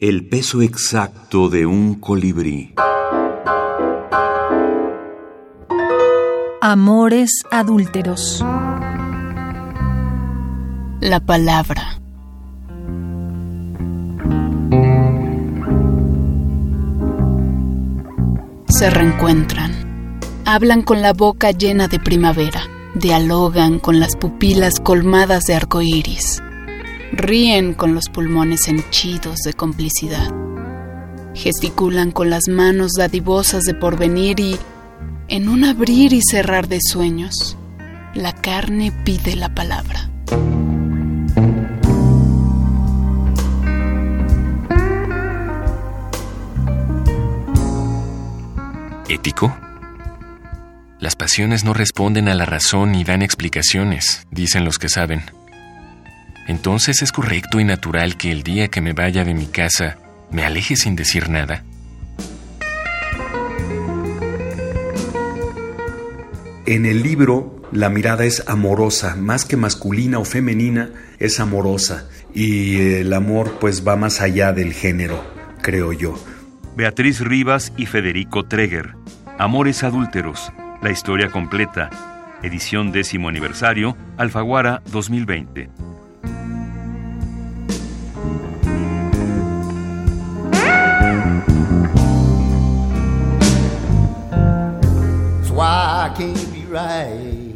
El peso exacto de un colibrí. Amores adúlteros. La palabra. Se reencuentran. Hablan con la boca llena de primavera. Dialogan con las pupilas colmadas de arcoíris. Ríen con los pulmones henchidos de complicidad. Gesticulan con las manos dadivosas de porvenir y, en un abrir y cerrar de sueños, la carne pide la palabra. ¿Ético? Las pasiones no responden a la razón ni dan explicaciones, dicen los que saben. Entonces es correcto y natural que el día que me vaya de mi casa me aleje sin decir nada. En el libro la mirada es amorosa, más que masculina o femenina, es amorosa. Y el amor pues va más allá del género, creo yo. Beatriz Rivas y Federico Treger. Amores adúlteros. La historia completa. Edición décimo aniversario. Alfaguara 2020. I can't be right.